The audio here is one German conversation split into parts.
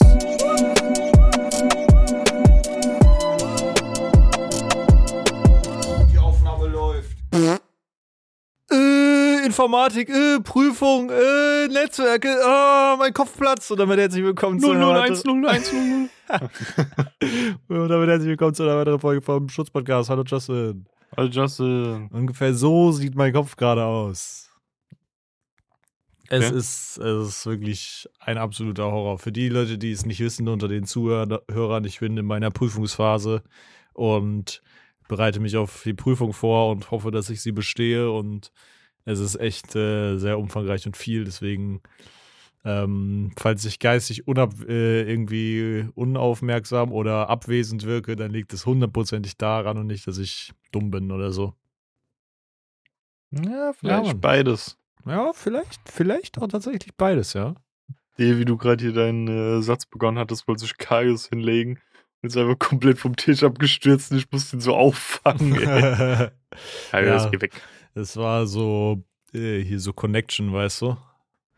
Die Aufnahme läuft. Äh, Informatik, äh, Prüfung, äh, Netzwerke, oh, mein Kopf platzt. Und damit herzlich willkommen zu einer 001, 001, 00. Und damit herzlich willkommen zu einer weiteren Folge vom Schutzpodcast. Hallo Justin. Also Justin. Ungefähr so sieht mein Kopf gerade aus. Es, Okay. ist, es ist wirklich ein absoluter Horror. Für die Leute, die es nicht wissen, unter den Zuhörern, ich bin in meiner Prüfungsphase und bereite mich auf die Prüfung vor und hoffe, dass ich sie bestehe. Und es ist echt äh, sehr umfangreich und viel. Deswegen, ähm, falls ich geistig unab äh, irgendwie unaufmerksam oder abwesend wirke, dann liegt es hundertprozentig daran und nicht, dass ich dumm bin oder so. Ja, vielleicht Mann. beides. Ja, vielleicht, vielleicht auch tatsächlich beides, ja. Die, wie du gerade hier deinen äh, Satz begonnen hattest, wolltest du Karius hinlegen und ist einfach komplett vom Tisch abgestürzt und ich musste ihn so auffangen. ey. Karius, Ja. geh weg. Es war so, äh, hier so Connection, weißt du?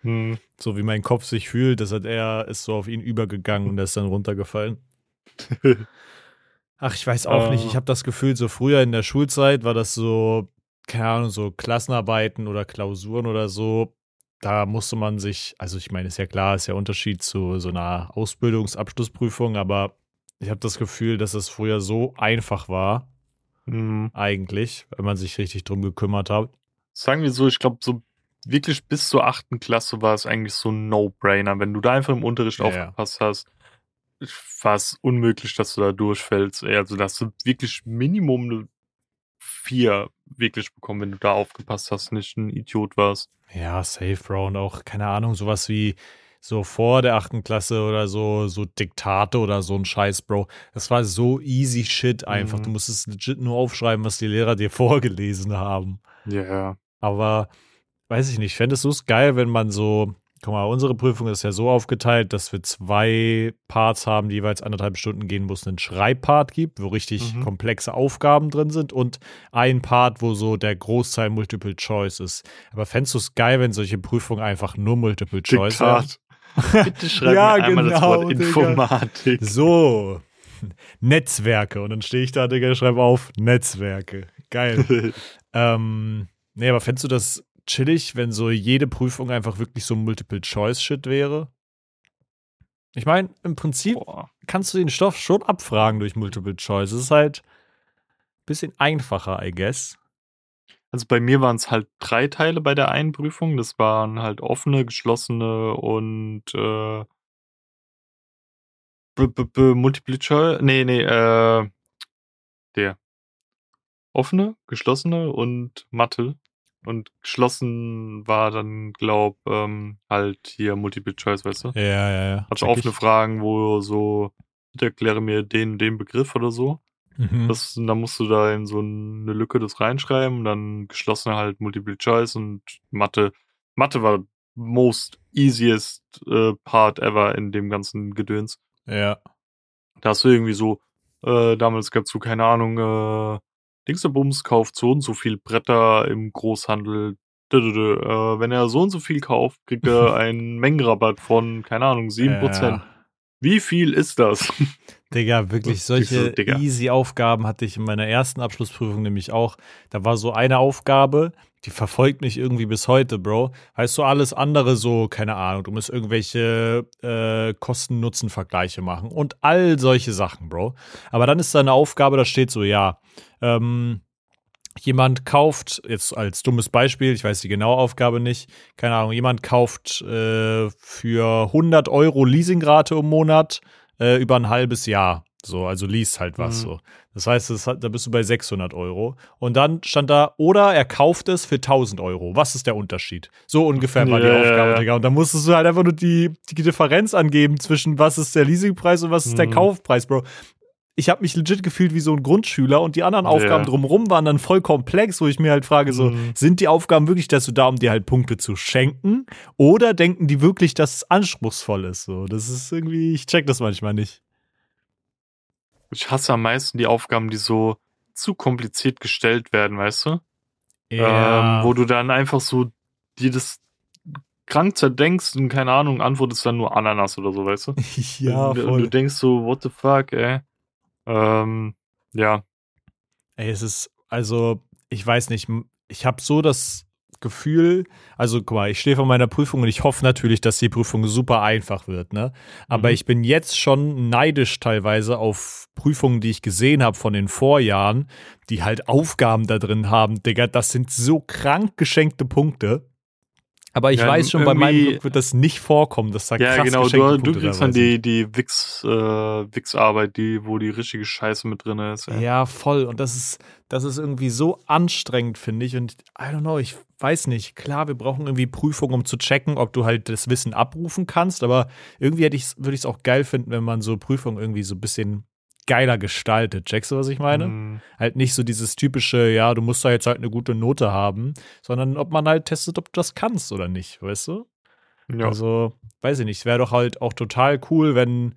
Hm. So wie mein Kopf sich fühlt, das hat er, ist so auf ihn übergegangen und er ist dann runtergefallen. Ach, ich weiß auch Ah. nicht. Ich habe das Gefühl, so früher in der Schulzeit war das so, keine Ahnung, so Klassenarbeiten oder Klausuren oder so. Da musste man sich, also ich meine, ist ja klar, ist ja Unterschied zu so einer Ausbildungsabschlussprüfung, aber ich habe das Gefühl, dass es früher so einfach war, Hm. eigentlich, wenn man sich richtig drum gekümmert hat. Sagen wir so, ich glaube, so wirklich bis zur achten Klasse war es eigentlich so ein No-Brainer. Wenn du da einfach im Unterricht Ja, aufgepasst hast, war es unmöglich, dass du da durchfällst. Also, dass du wirklich Minimum vier wirklich bekommen, wenn du da aufgepasst hast, nicht ein Idiot warst. Ja, safe, Bro. Und auch, keine Ahnung, sowas wie so vor der achten Klasse oder so, so Diktate oder so ein Scheiß, Bro. Das war so easy shit einfach. Mhm. Du musstest legit nur aufschreiben, was die Lehrer dir vorgelesen haben. Ja. Aber weiß ich nicht, ich fände es so geil, wenn man so, guck mal, unsere Prüfung ist ja so aufgeteilt, dass wir zwei Parts haben, die jeweils anderthalb Stunden gehen, wo es einen Schreibpart gibt, wo richtig Mhm. komplexe Aufgaben drin sind und ein Part, wo so der Großteil Multiple Choice ist. Aber fändest du es geil, wenn solche Prüfungen einfach nur Multiple Choice? Diktat. Bitte schreib Ja, mir einmal das genau, Wort Digga. Informatik. So. Netzwerke. Und dann stehe ich da, Digga, schreibe auf Netzwerke. Geil. Ähm, nee, aber fändest du das chillig, wenn so jede Prüfung einfach wirklich so Multiple-Choice-Shit wäre? Ich meine, im Prinzip Boah. kannst du den Stoff schon abfragen durch Multiple-Choice. Es ist halt ein bisschen einfacher, I guess. Also bei mir waren es halt drei Teile bei der einen Prüfung. Das waren halt offene, geschlossene und äh, b -b -b Multiple Choice. Nee, nee, äh, der. Offene, geschlossene und Mathe. Und geschlossen war dann, glaub, ähm, halt hier Multiple Choice, weißt du? Ja, ja, ja. Also Check offene ich. Fragen, wo so, bitte erkläre mir den, den Begriff oder so. Mhm. Das, dann musst du da in so eine Lücke das reinschreiben, dann geschlossene halt Multiple Choice und Mathe. Mathe war most easiest äh, part ever in dem ganzen Gedöns. ja. Da hast du irgendwie so, äh, damals gab's so, keine Ahnung, äh, Dingsterbums kauft so und so viel Bretter im Großhandel. Dö, dö, dö. Äh, wenn er so und so viel kauft, kriegt er einen Mengenrabatt von, keine Ahnung, 7%. Ja. Wie viel ist das? Digga, wirklich solche Digga. easy Aufgaben hatte ich in meiner ersten Abschlussprüfung nämlich auch. Da war so eine Aufgabe, die verfolgt mich irgendwie bis heute, Bro. Weißt du, alles andere so, keine Ahnung, du musst irgendwelche äh, Kosten-Nutzen-Vergleiche machen und all solche Sachen, Bro. Aber dann ist da eine Aufgabe, da steht so, ja, ähm, jemand kauft, jetzt als dummes Beispiel, ich weiß die genaue Aufgabe nicht, keine Ahnung, jemand kauft äh, für 100 Euro Leasingrate im Monat äh, über ein halbes Jahr. So, also liest halt was Mhm. so. Das heißt, das da bist du bei 600 Euro. Und dann stand da, oder er kauft es für 1000 Euro. Was ist der Unterschied? So ungefähr war die Ja, ja, Aufgabe. Digga. Und da musstest du halt einfach nur die, die Differenz angeben zwischen was ist der Leasingpreis und was ist der Mhm. Kaufpreis, Bro. Ich habe mich legit gefühlt wie so ein Grundschüler und die anderen Aufgaben Ja. drumherum waren dann voll komplex, wo ich mir halt frage, so, Mhm. sind die Aufgaben wirklich dazu da, um dir halt Punkte zu schenken? Oder denken die wirklich, dass es anspruchsvoll ist? So, das ist irgendwie, ich check das manchmal nicht. Ich hasse am meisten die Aufgaben, die so zu kompliziert gestellt werden, weißt du? Ähm, wo du dann einfach so dir das krank zerdenkst und keine Ahnung, antwortest dann nur Ananas oder so, weißt du? ja, voll. und du denkst so, what the fuck, ey. Ähm, ja. Ey, es ist, also, ich weiß nicht, ich habe so das Gefühl, also guck mal, ich stehe vor meiner Prüfung und ich hoffe natürlich, dass die Prüfung super einfach wird, ne? Aber Mhm. ich bin jetzt schon neidisch teilweise auf Prüfungen, die ich gesehen habe von den Vorjahren, die halt Aufgaben da drin haben. Digga, das sind so krank geschenkte Punkte. Aber ich Ja, weiß schon, bei meinem Glück wird das nicht vorkommen, dass da Ja, krass genau, du, du kriegst dann die, die Wix, äh, Wix-Arbeit, die, wo die richtige Scheiße mit drin ist. Ey. Ja, voll. Und das ist, das ist irgendwie so anstrengend, finde ich. Und I don't know, ich weiß nicht. Klar, wir brauchen irgendwie Prüfungen, um zu checken, ob du halt das Wissen abrufen kannst. Aber irgendwie hätte würde ich es auch geil finden, wenn man so Prüfungen irgendwie so ein bisschen geiler gestaltet. Checkst du, was ich meine? Mm, Halt nicht so dieses typische, ja, du musst da jetzt halt eine gute Note haben, sondern ob man halt testet, ob du das kannst oder nicht, weißt du? ja. Also, weiß ich nicht, es wäre doch halt auch total cool, wenn,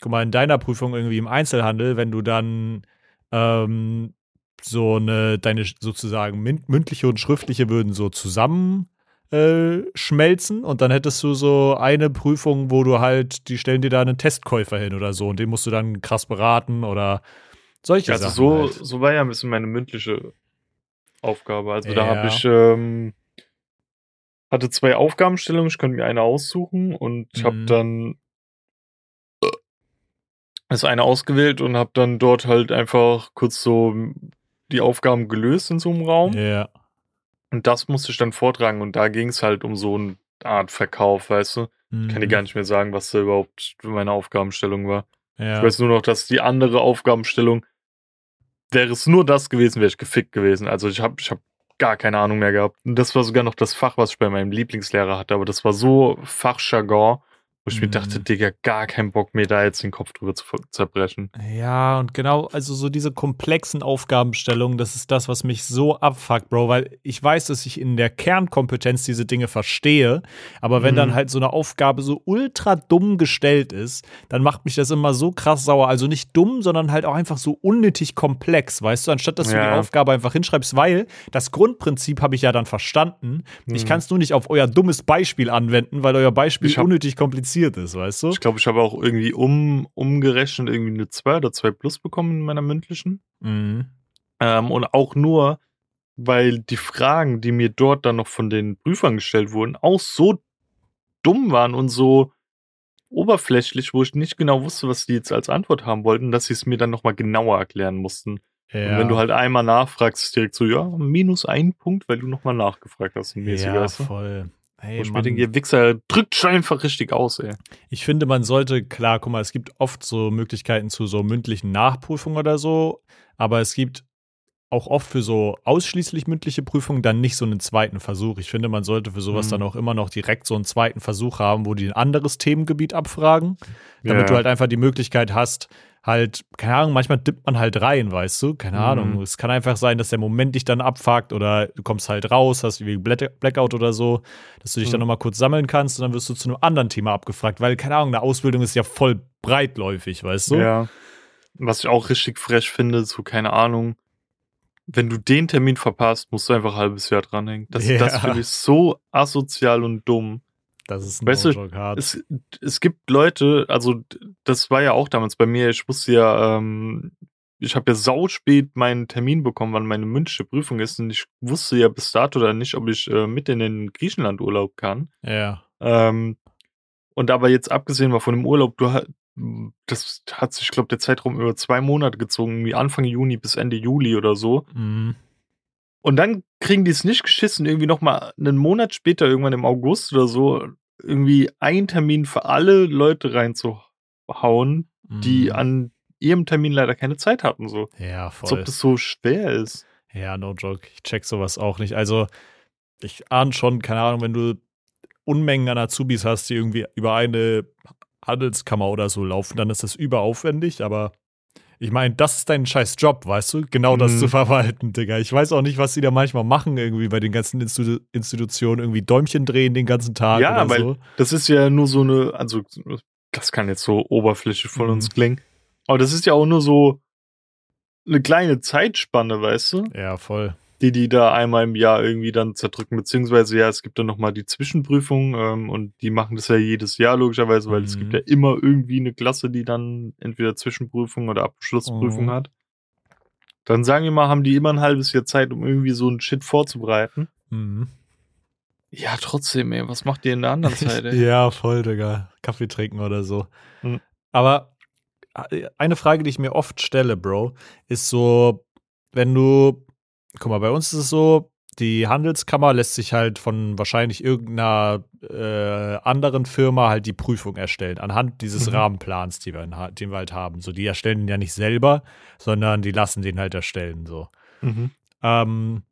guck mal, in deiner Prüfung irgendwie im Einzelhandel, wenn du dann ähm, so eine, deine sozusagen mündliche und schriftliche würden so zusammen äh, schmelzen und dann hättest du so eine Prüfung, wo du halt, die stellen dir da einen Testkäufer hin oder so und den musst du dann krass beraten oder solche also Sachen. so, halt. so war ja ein bisschen meine mündliche Aufgabe. Also da Ja. habe ich ähm, hatte zwei Aufgabenstellungen, ich konnte mir eine aussuchen und ich habe Mhm. dann äh, das eine ausgewählt und habe dann dort halt einfach kurz so die Aufgaben gelöst in so einem Raum. Ja. Und das musste ich dann vortragen und da ging es halt um so eine Art Verkauf, weißt du? Ich kann dir Mhm. gar nicht mehr sagen, was da überhaupt meine Aufgabenstellung war. ja. Ich weiß nur noch, dass die andere Aufgabenstellung, wäre es nur das gewesen, wäre ich gefickt gewesen. Also ich habe ich hab gar keine Ahnung mehr gehabt. Und das war sogar noch das Fach, was ich bei meinem Lieblingslehrer hatte. Aber das war so Fachjargon, wo ich mir Mhm. dachte, Digga, gar keinen Bock mir da jetzt den Kopf drüber zu zerbrechen. Ja, und genau, also so diese komplexen Aufgabenstellungen, das ist das, was mich so abfuckt, Bro, weil ich weiß, dass ich in der Kernkompetenz diese Dinge verstehe, aber wenn Mhm. dann halt so eine Aufgabe so ultra dumm gestellt ist, dann macht mich das immer so krass sauer. Also nicht dumm, sondern halt auch einfach so unnötig komplex, weißt du, anstatt dass du Ja. die Aufgabe einfach hinschreibst, weil das Grundprinzip habe ich ja dann verstanden. Ich Mhm. kann es nur nicht auf euer dummes Beispiel anwenden, weil euer Beispiel Ich unnötig kompliziert ist, weißt du? Ich glaube, ich habe auch irgendwie um, umgerechnet irgendwie eine 2 oder 2 plus bekommen in meiner mündlichen. Mhm. Ähm, und auch nur, weil die Fragen, die mir dort dann noch von den Prüfern gestellt wurden, auch so dumm waren und so oberflächlich, wo ich nicht genau wusste, was die jetzt als Antwort haben wollten, dass sie es mir dann nochmal genauer erklären mussten. Ja. Und wenn du halt einmal nachfragst, ist direkt so, ja, minus ein Punkt, weil du nochmal nachgefragt hast. Mäßig, ja, weißt du? voll. Hey, Wo Mann. denke, ihr Wichser, drückt einfach richtig aus, ey. Ich finde, man sollte, klar, guck mal, es gibt oft so Möglichkeiten zu so mündlichen Nachprüfungen oder so, aber es gibt auch oft für so ausschließlich mündliche Prüfungen dann nicht so einen zweiten Versuch. Ich finde, man sollte für sowas Mhm. dann auch immer noch direkt so einen zweiten Versuch haben, wo die ein anderes Themengebiet abfragen, damit Ja. du halt einfach die Möglichkeit hast, halt, keine Ahnung, manchmal dippt man halt rein, weißt du? Keine Mhm. Ahnung. Es kann einfach sein, dass der Moment dich dann abfuckt oder du kommst halt raus, hast wie Black- Blackout oder so, dass du dich dann Mhm. nochmal kurz sammeln kannst und dann wirst du zu einem anderen Thema abgefragt, weil, keine Ahnung, eine Ausbildung ist ja voll breitläufig, weißt du? Ja. Was ich auch richtig frech finde, so keine Ahnung, wenn du den Termin verpasst, musst du einfach ein halbes Jahr dranhängen. Das, Ja. das finde ich so asozial und dumm. Das ist ein Weißt du, hart. Es, es gibt Leute, also das war ja auch damals bei mir, ich wusste ja, ähm, ich habe ja sauspät meinen Termin bekommen, wann meine mündliche Prüfung ist und ich wusste ja bis dato dann nicht, ob ich äh, mit in den Griechenland Urlaub kann. Ja. Ähm, und aber jetzt abgesehen mal von dem Urlaub, du das hat sich, ich glaube, der Zeitraum über zwei Monate gezogen, wie Anfang Juni bis Ende Juli oder so. Mhm. Und dann kriegen die es nicht geschissen, irgendwie nochmal einen Monat später, irgendwann im August oder so, irgendwie einen Termin für alle Leute reinzuhauen, die Mhm. an ihrem Termin leider keine Zeit hatten. So. Ja, Als voll. ob das so schwer ist. Ja, no joke. Ich check sowas auch nicht. Also, ich ahne schon, keine Ahnung, wenn du Unmengen an Azubis hast, die irgendwie über eine Handelskammer oder so laufen, dann ist das überaufwendig, aber ich meine, das ist dein scheiß Job, weißt du? Genau das Mhm. zu verwalten, Digga. Ich weiß auch nicht, was sie da manchmal machen, irgendwie bei den ganzen Institu Institutionen, irgendwie Däumchen drehen den ganzen Tag Ja, oder weil so. das ist ja nur so eine, also das kann jetzt so oberflächlich von Mhm. uns klingen, aber das ist ja auch nur so eine kleine Zeitspanne, weißt du? Ja, voll. Die die da einmal im Jahr irgendwie dann zerdrücken, beziehungsweise ja, es gibt dann nochmal die Zwischenprüfung ähm, und die machen das ja jedes Jahr logischerweise, weil mhm. es gibt mhm. ja immer irgendwie eine Klasse, die dann entweder Zwischenprüfung oder Abschlussprüfung mhm. hat. Dann sagen wir mal, haben die immer ein halbes Jahr Zeit, um irgendwie so einen Shit vorzubereiten. Mhm. Ja, trotzdem, ey, was macht ihr in der anderen Zeit, ey? ja, voll, Digga. Kaffee trinken oder so. Mhm. Aber äh, eine Frage, die ich mir oft stelle, Bro, ist so, wenn du guck mal, bei uns ist es so, die Handelskammer lässt sich halt von wahrscheinlich irgendeiner äh, anderen Firma halt die Prüfung erstellen, anhand dieses mhm. Rahmenplans, die wir, den wir halt haben. So, die erstellen den ja nicht selber, sondern die lassen den halt erstellen. So. Mhm. Ähm,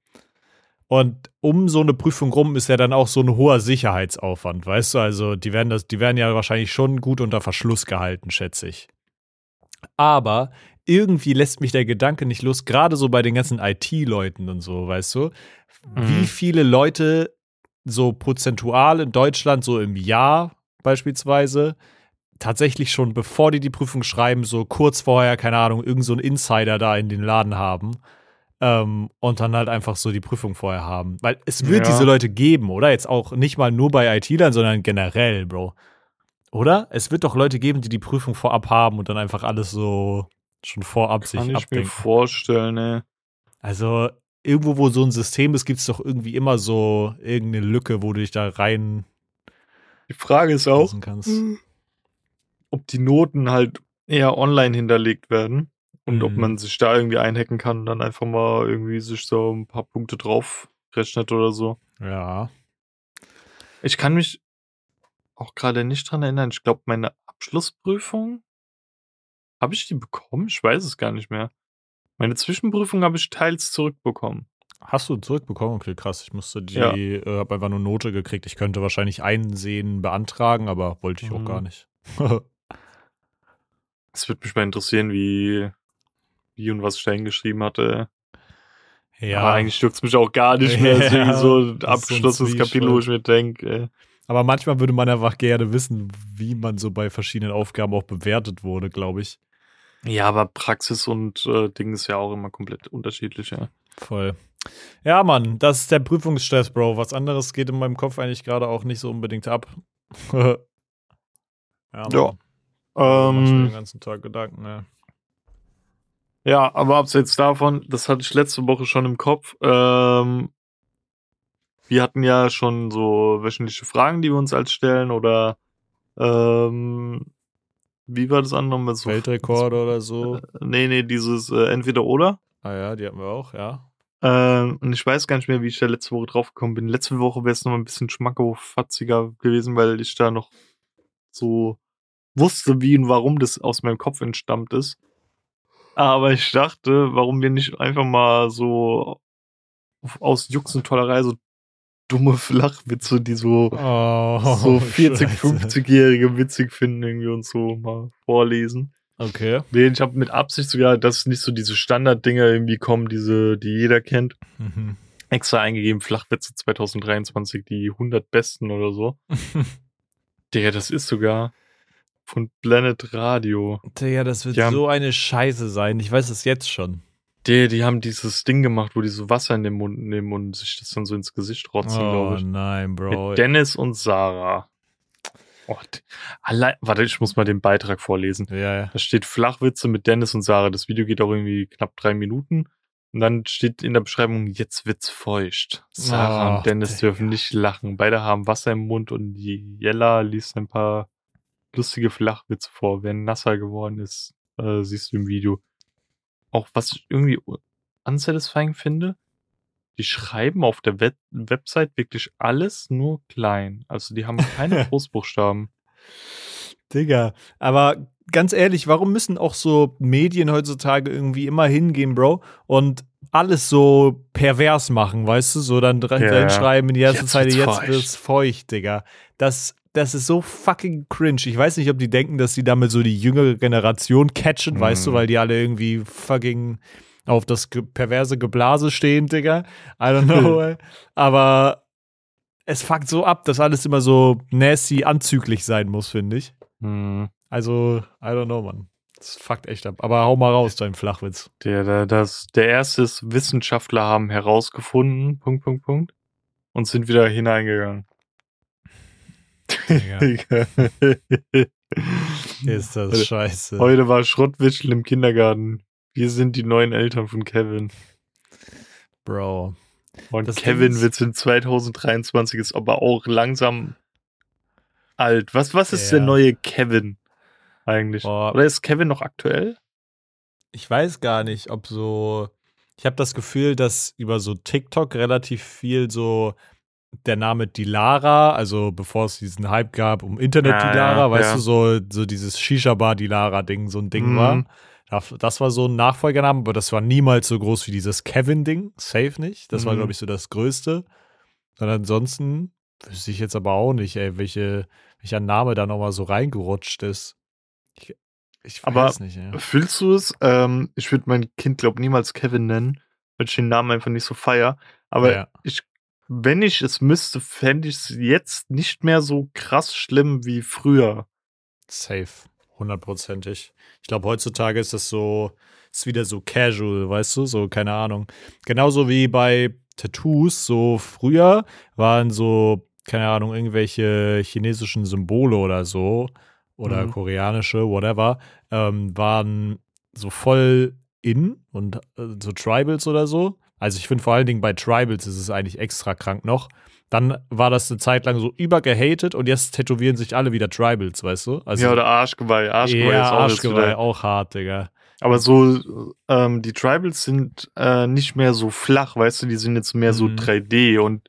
und um so eine Prüfung rum ist ja dann auch so ein hoher Sicherheitsaufwand, weißt du? Also, die werden das, die werden ja wahrscheinlich schon gut unter Verschluss gehalten, schätze ich. Aber irgendwie lässt mich der Gedanke nicht los, gerade so bei den ganzen IT-Leuten und so, weißt du, mhm. wie viele Leute so prozentual in Deutschland so im Jahr beispielsweise tatsächlich schon bevor die die Prüfung schreiben, so kurz vorher, keine Ahnung, irgend so ein Insider da in den Laden haben ähm, und dann halt einfach so die Prüfung vorher haben. Weil es wird ja. diese Leute geben, oder? Jetzt auch nicht mal nur bei IT-Lern, sondern generell, Bro. Oder? Es wird doch Leute geben, die die Prüfung vorab haben und dann einfach alles so schon vorab Kann sich ich abdenken. mir vorstellen, ne. Also irgendwo, wo so ein System ist, gibt es doch irgendwie immer so irgendeine Lücke, wo du dich da rein. Die Frage ist auch, hm. ob die Noten halt eher online hinterlegt werden und mhm. ob man sich da irgendwie einhacken kann und dann einfach mal irgendwie sich so ein paar Punkte drauf rechnet oder so. Ja. Ich kann mich auch gerade nicht dran erinnern. Ich glaube, meine Abschlussprüfung habe ich die bekommen? Ich weiß es gar nicht mehr. Meine Zwischenprüfung habe ich teils zurückbekommen. Hast du zurückbekommen? Okay, krass. Ich musste die, ja. äh, habe einfach nur Note gekriegt. Ich könnte wahrscheinlich Einsehen beantragen, aber wollte ich mhm. auch gar nicht. Es würde mich mal interessieren, wie, wie und was ich da hingeschrieben hatte. Ja. Aber eigentlich stürzt mich auch gar nicht mehr. Ja, Deswegen so ein abgeschlossenes Kapitel, wo ich mir denke. Aber manchmal würde man einfach gerne wissen, wie man so bei verschiedenen Aufgaben auch bewertet wurde, glaube ich. Ja, aber Praxis und äh, Ding ist ja auch immer komplett unterschiedlich, ja. Voll. Ja, Mann, das ist der Prüfungsstress, Bro. Was anderes geht in meinem Kopf eigentlich gerade auch nicht so unbedingt ab. ja, Mann. ja. Ähm, den ganzen Tag Gedanken, ja. Ja, aber abseits davon, das hatte ich letzte Woche schon im Kopf. Ähm, wir hatten ja schon so wöchentliche Fragen, die wir uns als stellen oder ähm, wie war das andere mit so Weltrekord oder so? Äh, nee, nee, dieses äh, entweder oder. Ah ja, die hatten wir auch, ja. Ähm, und ich weiß gar nicht mehr, wie ich da letzte Woche draufgekommen bin. Letzte Woche wäre es noch ein bisschen schmackofatziger gewesen, weil ich da noch so wusste, wie und warum das aus meinem Kopf entstammt ist. Aber ich dachte, warum wir nicht einfach mal so aus Jux und Tollerei so dumme Flachwitze, die so, oh, so 40, 50-Jährige witzig finden, irgendwie und so mal vorlesen. Okay. Nee, ich habe mit Absicht sogar, dass nicht so diese Standarddinger irgendwie kommen, diese, die jeder kennt. Mhm. Extra eingegeben, Flachwitze 2023, die 100 besten oder so. Digga, das ist sogar von Planet Radio. Digga, das wird so eine Scheiße sein. Ich weiß es jetzt schon. Die, die haben dieses Ding gemacht, wo die so Wasser in den Mund nehmen und sich das dann so ins Gesicht rotzen, oh, glaube ich. Oh nein, Bro. Mit Dennis und Sarah. Oh, allein, warte, ich muss mal den Beitrag vorlesen. Ja, ja. Da steht Flachwitze mit Dennis und Sarah. Das Video geht auch irgendwie knapp drei Minuten. Und dann steht in der Beschreibung, jetzt wird's feucht. Sarah oh, und Dennis Digga. dürfen nicht lachen. Beide haben Wasser im Mund und die Jella liest ein paar lustige Flachwitze vor. Wer nasser geworden ist, äh, siehst du im Video auch was ich irgendwie unsatisfying finde, die schreiben auf der Web Website wirklich alles nur klein. Also die haben keine Großbuchstaben. Digga, aber ganz ehrlich, warum müssen auch so Medien heutzutage irgendwie immer hingehen, Bro, und alles so pervers machen, weißt du? So dann ja, reinschreiben in die erste Zeit, jetzt wird's feucht, Digga. Das das ist so fucking cringe. Ich weiß nicht, ob die denken, dass sie damit so die jüngere Generation catchen, mhm. weißt du, weil die alle irgendwie fucking auf das perverse Geblase stehen, Digga. I don't know. Aber es fuckt so ab, dass alles immer so nasty anzüglich sein muss, finde ich. Mhm. Also, I don't know, man. Das fuckt echt ab. Aber hau mal raus, dein Flachwitz. Der, der, das, der erste ist, Wissenschaftler haben herausgefunden, Punkt, Punkt, Punkt, und sind wieder hineingegangen. Digga. Ist das scheiße. Heute war Schrottwischel im Kindergarten. Wir sind die neuen Eltern von Kevin. Bro. Und Das Kevin wird in 2023 ist aber auch langsam alt. Was, was ist der Ja. neue Kevin eigentlich? Boah. Oder ist Kevin noch aktuell? Ich weiß gar nicht, ob so. Ich habe das Gefühl, dass über so TikTok relativ viel so der Name Dilara, also bevor es diesen Hype gab um Internet Ah, Dilara, ja, weißt ja. du, so, so dieses Shisha-Bar Dilara-Ding, so ein Ding Mhm. war. Das- war so ein Nachfolgername, aber das war niemals so groß wie dieses Kevin-Ding. Safe nicht. Das war, Mhm. glaube ich, so das Größte. Und ansonsten wüsste ich jetzt aber auch nicht, ey, welche, welcher Name da nochmal so reingerutscht ist. Ich, ich Aber weiß nicht, ja. Fühlst du es? Ähm, ich würde mein Kind, glaube niemals Kevin nennen, weil ich den Namen einfach nicht so feier. Aber Ja. ich, wenn ich es müsste, fände ich es jetzt nicht mehr so krass schlimm wie früher. Safe, hundertprozentig. Ich glaube, heutzutage ist das so, ist wieder so casual, weißt du, so, keine Ahnung. Genauso wie bei Tattoos, so früher waren so, keine Ahnung, irgendwelche chinesischen Symbole oder so oder Mhm. koreanische, whatever, ähm, waren so voll in und äh, so Tribals oder so. Also ich finde vor allen Dingen bei Tribals ist es eigentlich extra krank noch. Dann war das eine Zeit lang so übergehatet und jetzt tätowieren sich alle wieder Tribals, weißt du? Also ja, oder Arschgeweih. Arschgeweih ja, ist auch Arschgeweih, auch hart, Digga. Aber so, ähm, die Tribals sind äh, nicht mehr so flach, weißt du, die sind jetzt mehr so Mhm. 3D und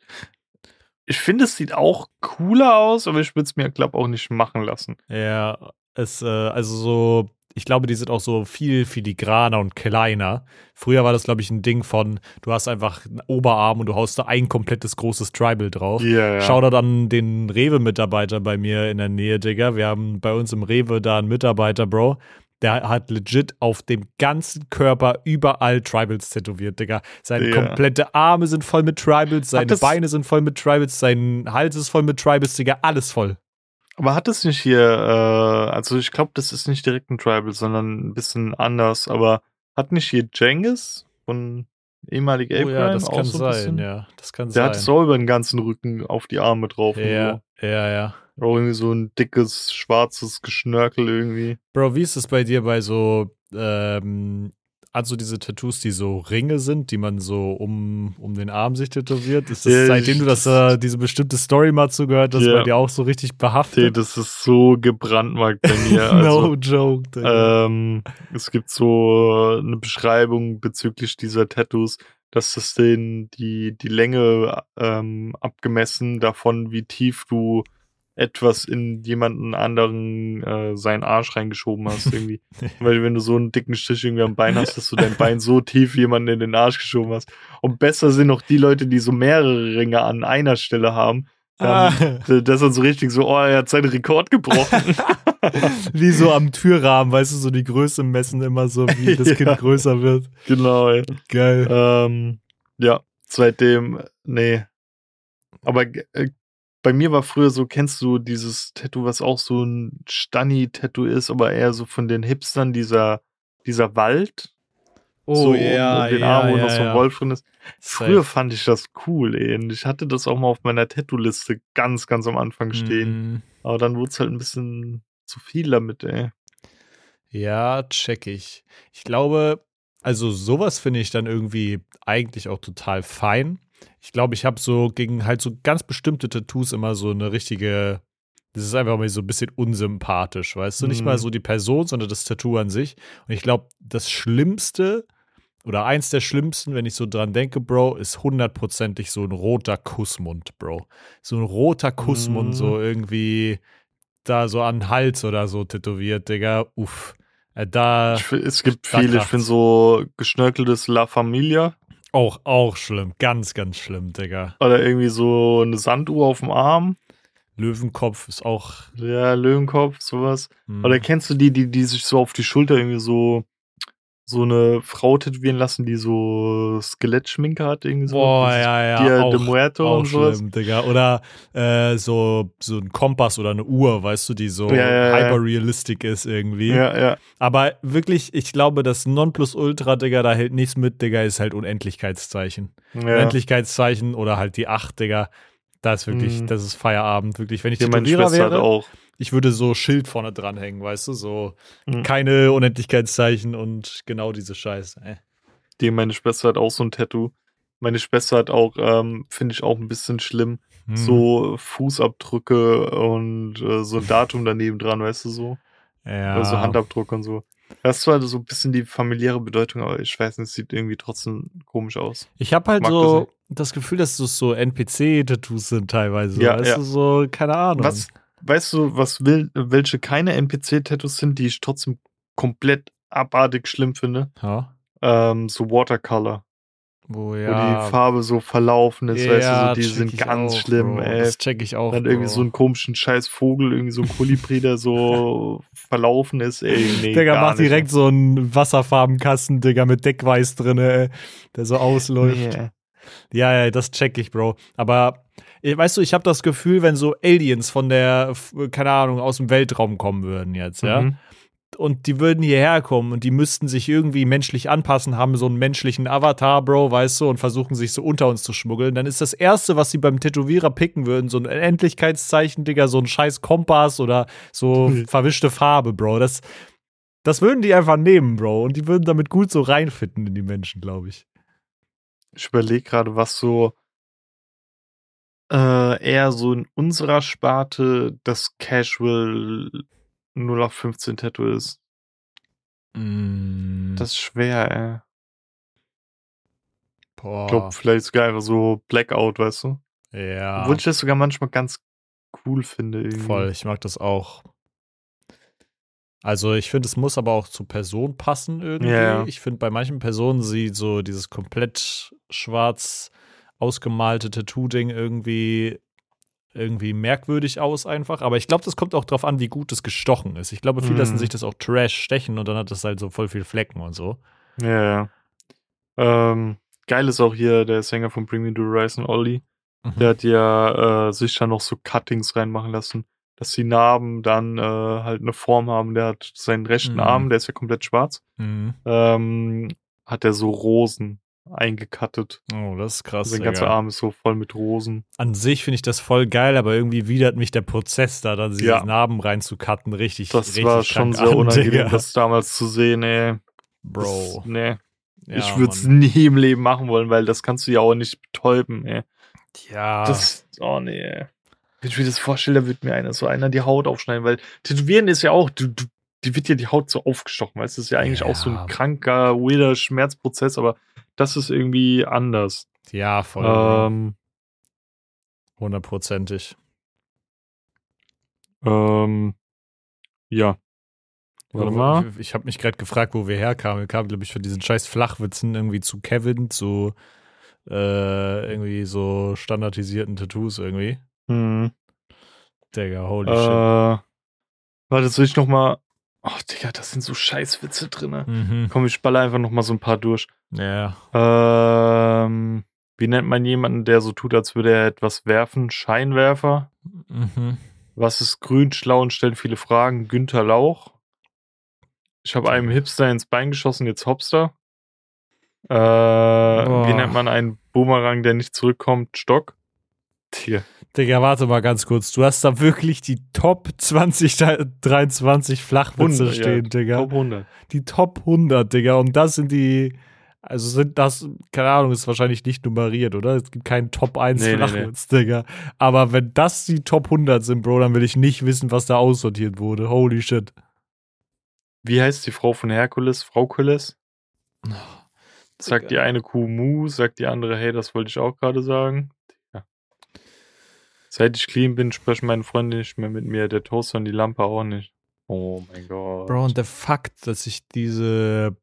ich finde, es sieht auch cooler aus, aber ich würde es mir, glaube auch nicht machen lassen. Ja, es, äh, also so, ich glaube, die sind auch so viel filigraner und kleiner. Früher war das, glaube ich, ein Ding von, du hast einfach einen Oberarm und du haust da ein komplettes großes Tribal drauf. Ja, ja. Schau da dann den Rewe-Mitarbeiter bei mir in der Nähe, Digga. Wir haben bei uns im Rewe da einen Mitarbeiter, Bro. Der hat legit auf dem ganzen Körper überall Tribals tätowiert, Digga. Seine Ja. komplette Arme sind voll mit Tribals, seine Beine sind voll mit Tribals, sein Hals ist voll mit Tribals, Digga. Alles voll. Aber hat es nicht hier, äh, also ich glaube, das ist nicht direkt ein Tribal, sondern ein bisschen anders, aber hat nicht hier Jengis von ehemalig Oh Abraham ja, das auch kann so ein sein, bisschen? ja. Das kann Der hat es sein. auch über den ganzen Rücken auf die Arme drauf. Ja, ja, ja. so. Auch irgendwie so ein dickes, schwarzes Geschnörkel irgendwie. Bro, wie ist es bei dir bei so, ähm, also diese Tattoos, die so Ringe sind, die man so um, um den Arm sich tätowiert? Ist das, Ja, seitdem du das, äh, diese bestimmte Story mal zugehört hast, Ja. bei dir auch so richtig Nee, behaftet? das ist so gebrandmarkt bei mir. no Also, joke, Digga. ähm, es gibt so eine Beschreibung bezüglich dieser Tattoos, dass das den die, die Länge ähm, abgemessen davon, wie tief du etwas in jemanden anderen äh, seinen Arsch reingeschoben hast irgendwie. Weil wenn du so einen dicken Stich irgendwie am Bein hast, dass du dein Bein so tief jemanden in den Arsch geschoben hast. Und besser sind noch die Leute, die so mehrere Ringe an einer Stelle haben. Ah, Dann, Das ist dann so richtig so, oh, er hat seinen Rekord gebrochen. wie so am Türrahmen, weißt du, so die Größe messen immer so, wie das Ja. Kind größer wird. genau, ey. Geil. Ähm, ja, seitdem, nee. Aber äh, bei mir war früher so, kennst du dieses Tattoo, was auch so ein Stunny-Tattoo ist, aber eher so von den Hipstern, dieser, dieser Wald, so um den Arm, wo noch so ein Wolf drin ist. Früher fand ich das cool, ey. Und ich hatte das auch mal auf meiner Tattoo-Liste ganz, ganz am Anfang stehen. Mhm. Aber dann wurde es halt ein bisschen zu viel damit, ey. Ja, check ich. Ich glaube, also sowas finde ich dann irgendwie eigentlich auch total fein. Ich glaube, ich habe so gegen halt so ganz bestimmte Tattoos immer so eine richtige, das ist einfach mal so ein bisschen unsympathisch, weißt du? Nicht Mhm. mal so die Person, sondern das Tattoo an sich. Und ich glaube, das Schlimmste oder eins der schlimmsten, wenn ich so dran denke, Bro, ist hundertprozentig so ein roter Kussmund, Bro. So ein roter Kussmund, Mhm. so irgendwie da so an den Hals oder so tätowiert, Digga. Uff. Äh, Da Ich, es gibt viele, ich kracht's. finde so geschnörkeltes La Familia auch, auch schlimm. Ganz, ganz schlimm, Digga. oder irgendwie so eine Sanduhr auf dem Arm. Löwenkopf ist auch. Ja, Löwenkopf, sowas. hm, Oder kennst du die, die, die sich so auf die Schulter irgendwie so so eine Frau tätowieren lassen, die so Skelettschminke hat, irgendwie so. Boah, ja, ja. Dia auch, de Muerto auch und sowas. schlimm, Digga. Oder äh, so, so ein Kompass oder eine Uhr, weißt du, die so Ja, ja, ja. hyper-realistic ist irgendwie. Ja, ja. Aber wirklich, ich glaube, das Nonplusultra, Digga, da hält nichts mit, Digga, ist halt Unendlichkeitszeichen. ja. Unendlichkeitszeichen oder halt die 8, Digga. Das ist wirklich, Mhm. das ist Feierabend, wirklich. Wenn ich meine Tätowierer Schwester hat wäre, auch. Ich würde so Schild vorne dranhängen, weißt du, so Mhm. keine Unendlichkeitszeichen und genau diese Scheiße. Ey. Die meine Schwester hat auch so ein Tattoo. Meine Schwester hat auch, ähm, finde ich auch ein bisschen schlimm, Hm. so Fußabdrücke und äh, so ein Datum daneben dran, weißt du so? ja. Oder so Handabdruck und so. Das ist zwar so ein bisschen die familiäre Bedeutung, aber ich weiß nicht, es sieht irgendwie trotzdem komisch aus. Ich habe halt Mag das so nicht. das, Gefühl, dass das so NPC-Tattoos sind teilweise. Ja, weißt ja. du, so, keine Ahnung. Was, weißt du, was will, welche keine NPC-Tattoos sind, die ich trotzdem komplett abartig schlimm finde? Ja. Ähm, so Watercolor. Wo Wo ja. die Farbe so verlaufen ist, weißt du, so, die sind ganz auch, schlimm, Bro. ey. Das check ich auch. Dann irgendwie Bro. so einen komischen scheiß Vogel, irgendwie so ein Kolibri, der so verlaufen ist, ey. Nee, Digga, gar mach nicht, direkt so einen Wasserfarbenkasten, Digga, mit Deckweiß drin, ey, der so ausläuft. Nee. Ja, ja, das check ich, Bro. Aber eh, weißt du, ich habe das Gefühl, wenn so Aliens von der, keine Ahnung, aus dem Weltraum kommen würden jetzt, ja, Mhm. und die würden hierher kommen und die müssten sich irgendwie menschlich anpassen, haben so einen menschlichen Avatar, Bro, weißt du, und versuchen sich so unter uns zu schmuggeln, dann ist das Erste, was sie beim Tätowierer picken würden, so ein Endlichkeitszeichen, Digga, so ein scheiß Kompass oder so verwischte Farbe, Bro. Das, das würden die einfach nehmen, Bro, und die würden damit gut so reinfitten in die Menschen, glaube ich. Ich überlege gerade, was so äh, eher so in unserer Sparte das Casual 0 auf 15 Tattoo ist. Mm, Das ist schwer, ey. boah, Ich glaube, vielleicht sogar einfach so Blackout, weißt du? ja. Obwohl ich das sogar manchmal ganz cool finde. Irgendwie. Voll, ich mag das auch. Also ich finde, es muss aber auch zur Person passen irgendwie. Ja. Ich finde, bei manchen Personen sieht so dieses komplett schwarz ausgemalte Tattoo-Ding irgendwie irgendwie merkwürdig aus einfach. Aber ich glaube, das kommt auch drauf an, wie gut es gestochen ist. Ich glaube, viele Mhm. lassen sich das auch Trash stechen und dann hat das halt so voll viel Flecken und so. Ja, ja. Ähm, geil ist auch hier der Sänger von Bring Me to Horizon, Olli. Mhm. Der hat ja äh, sich da noch so Cuttings reinmachen lassen, dass die Narben dann äh, halt eine Form haben. Der hat seinen rechten Mhm. Arm, der ist ja komplett schwarz, Mhm. ähm, hat er so Rosen eingekattet. Oh, das ist krass. Sein ganzer. Arm ist so voll mit Rosen. An sich finde ich das voll geil, aber irgendwie widert mich der Prozess da, dann diese Ja. Narben reinzukatten, richtig, Das richtig war schon sehr an, unangenehm, Digga. das damals zu sehen, ey. Bro. Das, nee, Ja, ich würde es nie im Leben machen wollen, weil das kannst du ja auch nicht betäuben, ey. Ja. Das, oh nee. ey. Wenn ich mir das vorstelle, da wird mir einer so einer die Haut aufschneiden, weil Tätowieren ist ja auch, du, du, die wird ja die Haut so aufgestochen, du, das ist ja eigentlich auch so Ja. ein kranker, weirder Schmerzprozess, aber das ist irgendwie anders. ja, voll. Ähm, Hundertprozentig. ähm, ja. Warte mal. Ich, ich habe mich gerade gefragt, wo wir herkamen. Wir kamen, glaube ich, von diesen scheiß Flachwitzen irgendwie zu Kevin, zu äh, irgendwie so standardisierten Tattoos irgendwie. Hm. Digga, holy shit. Äh, warte, jetzt will ich noch mal. Ach, Digga, das sind so Scheißwitze drin. Mhm. Komm, ich spalle einfach noch mal so ein paar durch. Ja. Ähm, wie nennt man jemanden, der so tut, als würde er etwas werfen? Scheinwerfer. Mhm. Was ist grün, schlau und stellt viele Fragen? Günther Lauch. Ich habe einem Hipster ins Bein geschossen, jetzt Hopster. Äh, wie nennt man einen Boomerang, der nicht zurückkommt? Stock. Digga. Digga, warte mal ganz kurz. Du hast da wirklich die Top 2023 Flachwitze 100, ja. stehen, Digga. Top 100. Die Top 100, Digga. Und das sind die. Also sind das, keine Ahnung, ist wahrscheinlich nicht nummeriert, oder? Es gibt keinen Top 1 Nee, nee, Flachwitz, Digga. Aber wenn das die Top 100 sind, Bro, dann will ich nicht wissen, was da aussortiert wurde. Holy shit. Wie heißt die Frau von Herkules? Frau Kules? Sagt die eine Kuh Mu, sagt die andere, hey, das wollte ich auch gerade sagen. Ja. Seit ich clean bin, sprechen meine Freunde nicht mehr mit mir, der Toaster und die Lampe auch nicht. Oh mein Gott. Bro, und der Fakt, dass ich diese,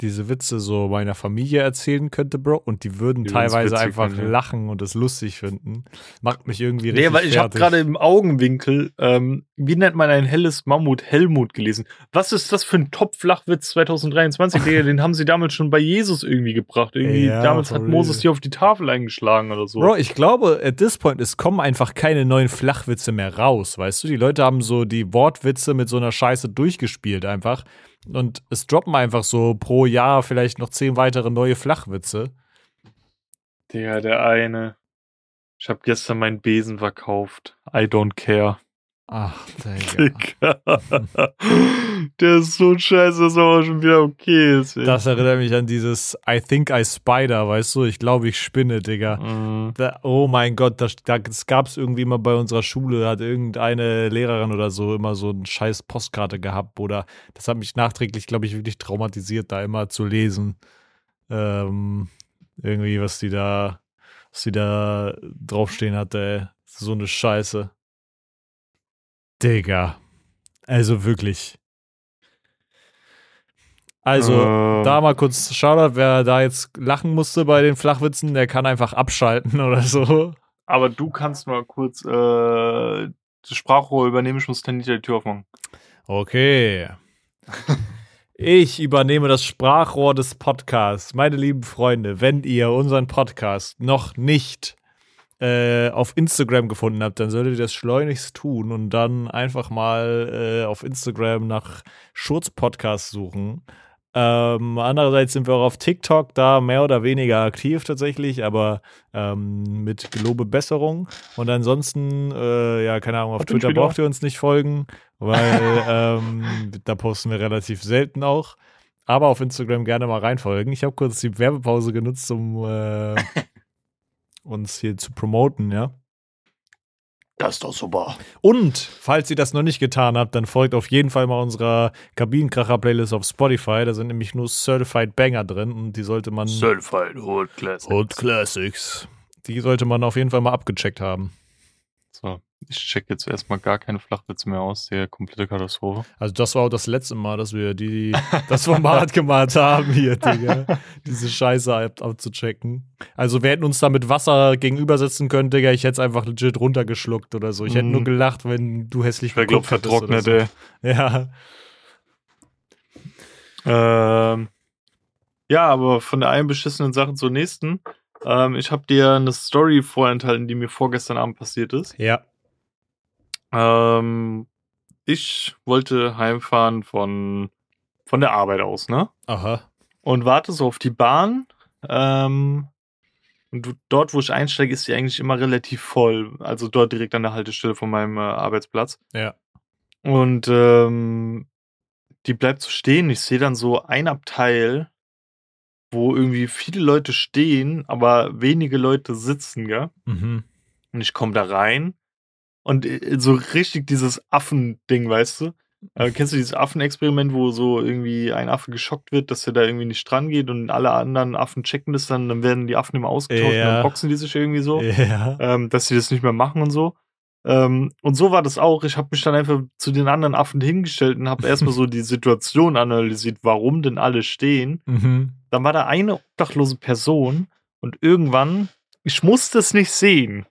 diese Witze so meiner Familie erzählen könnte, Bro, und die würden Die teilweise einfach ja. lachen und es lustig finden. Macht mich irgendwie Nee, richtig weil ich habe gerade im Augenwinkel, ähm, wie nennt man ein helles Mammut, Helmut gelesen. Was ist das für ein Top-Flachwitz 2023? Digga, den haben sie damals schon bei Jesus irgendwie gebracht. Irgendwie, Ja, damals hat. Moses die auf die Tafel eingeschlagen oder so. Bro, ich glaube, at this point, es kommen einfach keine neuen Flachwitze mehr raus, weißt du? Die Leute haben so die Wortwitze mit so einer Scheiße durchgespielt einfach. Und es droppen einfach so pro Jahr vielleicht noch zehn weitere neue Flachwitze. Der, der eine. Ich habe gestern meinen Besen verkauft. I don't care. Ach, Digga. Digga. Der ist so scheiße, dass er auch schon wieder okay ist. ey. Das erinnert mich an dieses I think I spider, weißt du? Ich glaube, ich spinne, Digga. Mhm. Da, oh mein Gott, das, das gab es irgendwie mal bei unserer Schule, hat irgendeine Lehrerin oder so immer so eine scheiß Postkarte gehabt oder das hat mich nachträglich, glaube ich, wirklich traumatisiert, da immer zu lesen. Ähm, irgendwie, was die da, was die da draufstehen hatte, ey. So eine Scheiße. Digga. Also wirklich. Also, Ähm, da mal kurz Shoutout, wer da jetzt lachen musste bei den Flachwitzen, der kann einfach abschalten oder so. Aber du kannst mal kurz äh, das Sprachrohr übernehmen. Ich muss dann nicht die Tür aufmachen. Okay. Ich übernehme das Sprachrohr des Podcasts. Meine lieben Freunde, wenn ihr unseren Podcast noch nicht äh, auf Instagram gefunden habt, dann solltet ihr das schleunigst tun und dann einfach mal äh, auf Instagram nach Schurz Podcast suchen. Ähm, andererseits sind wir auch auf TikTok da mehr oder weniger aktiv tatsächlich, aber ähm, mit gelobe Besserung. Und ansonsten, äh, ja, keine Ahnung, auf Twitter? braucht ihr uns nicht folgen, weil ähm, da posten wir relativ selten auch. Aber auf Instagram gerne mal reinfolgen. Ich habe kurz die Werbepause genutzt, um äh, uns hier zu promoten, ja. Das ist doch super. Und falls ihr das noch nicht getan habt, dann folgt auf jeden Fall mal unserer Kabinenkracher-Playlist auf Spotify. Da sind nämlich nur Certified Banger drin und die sollte man. Certified Hood Classic. Old Classics. Die sollte man auf jeden Fall mal abgecheckt haben. Ich check jetzt erstmal gar keine Flachwitze mehr aus. Der komplette Katastrophe. Also, das war auch das letzte Mal, dass wir die, das Format gemacht haben hier, Digga. Diese Scheiße ab, abzuchecken. Also, wir hätten uns da mit Wasser gegenübersetzen können, Digga. Ich hätte es einfach legit runtergeschluckt oder so. Ich hätte Mhm. nur gelacht, wenn du hässlich Ich wäre, glaub, geguckt hättest oder vertrocknet, so. Ja. Ähm, ja, aber von der einen beschissenen Sache zur nächsten. Ähm, ich habe dir eine Story vorenthalten, die mir vorgestern Abend passiert ist. Ja. Ähm, ich wollte heimfahren von, von der Arbeit aus, ne? Aha. Und warte so auf die Bahn. Ähm, und du, dort, wo ich einsteige, ist die eigentlich immer relativ voll. Also dort direkt an der Haltestelle von meinem äh, Arbeitsplatz. Ja. Und ähm, die bleibt so stehen. Ich sehe dann so ein Abteil, wo irgendwie viele Leute stehen, aber wenige Leute sitzen, gell? Mhm. Und ich komme da rein und äh, so richtig dieses Affending, weißt du? Äh, kennst du dieses Affenexperiment, wo so irgendwie ein Affe geschockt wird, dass er da irgendwie nicht dran geht und alle anderen Affen checken das dann, dann werden die Affen immer ausgetauscht und Ja. dann boxen die sich irgendwie so, Ja. ähm, dass sie das nicht mehr machen und so. Ähm, und so war das auch. Ich habe mich dann einfach zu den anderen Affen hingestellt und habe erstmal so die Situation analysiert, warum denn alle stehen. Mhm. Dann war da eine obdachlose Person und irgendwann, ich musste es nicht sehen,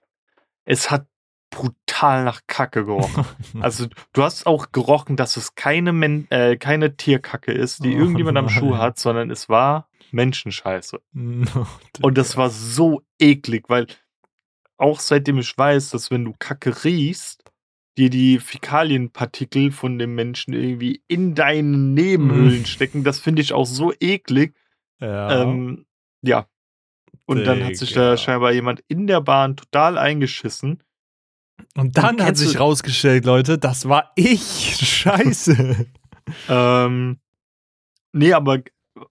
es hat brutal nach Kacke gerochen. Also du hast auch gerochen, dass es keine, Men äh, keine Tierkacke ist, die Oh irgendjemand am Schuh nein. hat, sondern es war Menschenscheiße. No, Und das war so eklig, weil auch seitdem ich weiß, dass wenn du Kacke riechst, dir die Fäkalienpartikel von dem Menschen irgendwie in deinen Nebenhöhlen Mm. stecken, das finde ich auch so eklig. ja. Ähm, ja. Und dann hat sich da scheinbar jemand in der Bahn total eingeschissen. Und dann hat sich rausgestellt, Leute, das war ich. Scheiße. Ähm, nee, aber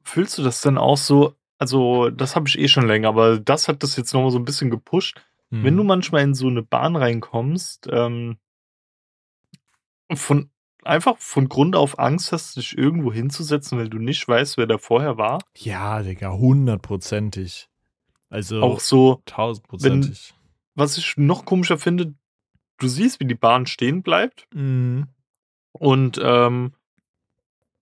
fühlst du das dann auch so? Also, das habe ich eh schon länger, aber das hat das jetzt nochmal so ein bisschen gepusht. Hm. Wenn du manchmal in so eine Bahn reinkommst, ähm, von einfach von Grund auf Angst hast, dich irgendwo hinzusetzen, weil du nicht weißt, wer da vorher war. ja, Digga, hundertprozentig. Also Auch so, tausendprozentig. was ich noch komischer finde, du siehst, wie die Bahn stehen bleibt Mhm. und ähm,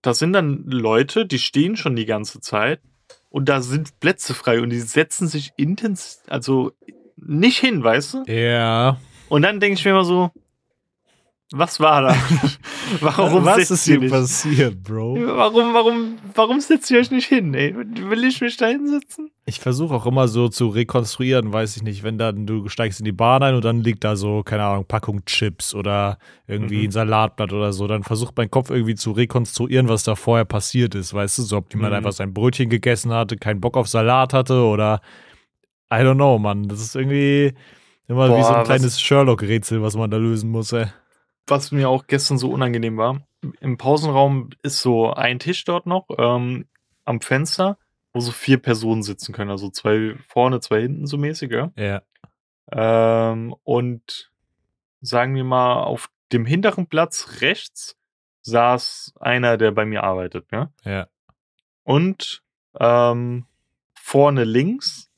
da sind dann Leute, die stehen schon die ganze Zeit und da sind Plätze frei und die setzen sich intens, also nicht hin, weißt du? Ja. Und dann denke ich mir immer so, was war da? warum Was setzt ist hier nicht? passiert, Bro? Warum, warum, warum setzt ihr euch nicht hin, ey? Will ich mich da hinsetzen? Ich versuche auch immer so zu rekonstruieren, weiß ich nicht, wenn dann du steigst in die Bahn ein und dann liegt da so, keine Ahnung, Packung Chips oder irgendwie Mhm. ein Salatblatt oder so, dann versucht mein Kopf irgendwie zu rekonstruieren, was da vorher passiert ist, weißt du, so ob jemand Mhm. einfach sein Brötchen gegessen hatte, keinen Bock auf Salat hatte oder I don't know, Mann. Das ist irgendwie immer wie Boah, so ein was- kleines Sherlock-Rätsel, was man da lösen muss, ey. Was mir auch gestern so unangenehm war, im Pausenraum ist so ein Tisch dort noch ähm, am Fenster, wo so vier Personen sitzen können. Also zwei vorne, zwei hinten so mäßig, ja. Ja. Ähm, und sagen wir mal, auf dem hinteren Platz rechts saß einer, der bei mir arbeitet, ja. Ja. Und ähm, vorne links